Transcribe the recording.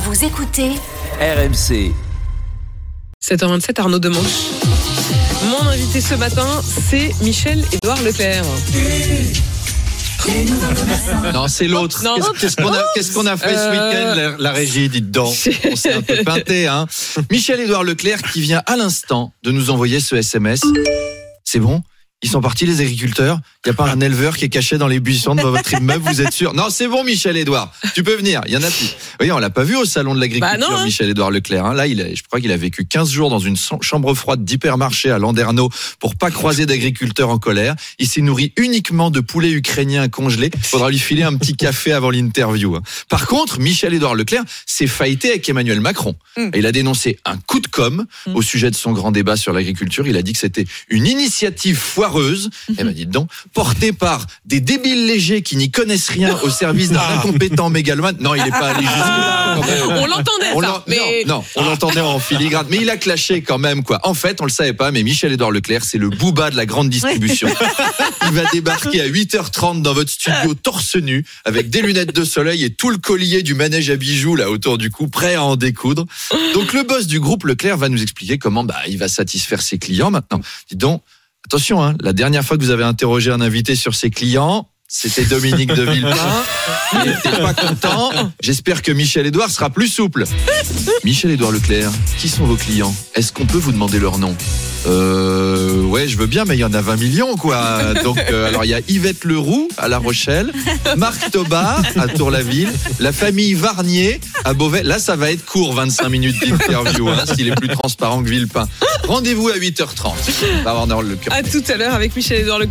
Vous écoutez RMC. 7h27, Arnaud Demanche. Mon invité ce matin, c'est Michel-Édouard Leclerc. Non, c'est l'autre. Qu'est-ce- qu'on a, fait ce Euh, week-end, la, la régie, dites donc? On s'est un peu peinté, hein. Michel-Édouard Leclerc qui vient à l'instant de nous envoyer ce SMS. C'est bon? Ils sont partis, les agriculteurs Il n'y a pas un éleveur qui est caché dans les buissons de votre immeuble, vous êtes sûr? Non, c'est bon, Michel-Édouard. Tu peux venir, il y en a plus. Oui, on l'a pas vu au salon de l'agriculture, Bah hein. Michel-Édouard Leclerc. hein. Là, il a- je crois qu'il a vécu 15 jours dans une chambre froide d'hypermarché à Landerneau pour pas croiser d'agriculteurs en colère. Il s'est nourri uniquement de poulet ukrainien congelé. Faudra lui filer un petit café avant l'interview. hein. Par contre, Michel-Édouard Leclerc s'est faillité avec Emmanuel Macron. Mm. Et il a dénoncé un coup de com Mm. au sujet de son grand débat sur l'agriculture. Il a dit que c'était une initiative foireuse, eh ben dites donc, portée par des débiles légers qui n'y connaissent rien au service d'un incompétent mégalomane. Non, il n'est pas allé jusque-là. même. On l'entendait, mais- Non, non, on l'entendait en filigrane. Mais il a clashé quand même, quoi. En fait, on le savait pas, mais Michel-Édouard Leclerc, c'est le booba de la grande distribution. Il va débarquer à 8h30 dans votre studio torse nu, avec des lunettes de soleil et tout le collier du manège à bijoux là autour du cou, prêt à en découdre. Donc le boss du groupe Leclerc va nous expliquer comment bah, il va satisfaire ses clients maintenant. Dis donc, attention, hein, la dernière fois que vous avez interrogé un invité sur ses clients, c'était Dominique de Villepin. Il n'était pas content. J'espère que Michel-Édouard sera plus souple. Michel-Édouard Leclerc, qui sont vos clients? Est-ce qu'on peut vous demander leur nom? Euh, je veux bien, mais il y en a 20 millions, quoi. Donc, euh, alors il y a Yvette Leroux à La Rochelle, Marc Toba à Tour-la-Ville, la famille Varnier à Beauvais. Là, ça va être court, 25 minutes d'interview, hein, s'il est plus transparent que Villepin. Rendez-vous à 8h30. On va avoir le cœur. À tout à l'heure avec Michel-Édouard Leclerc.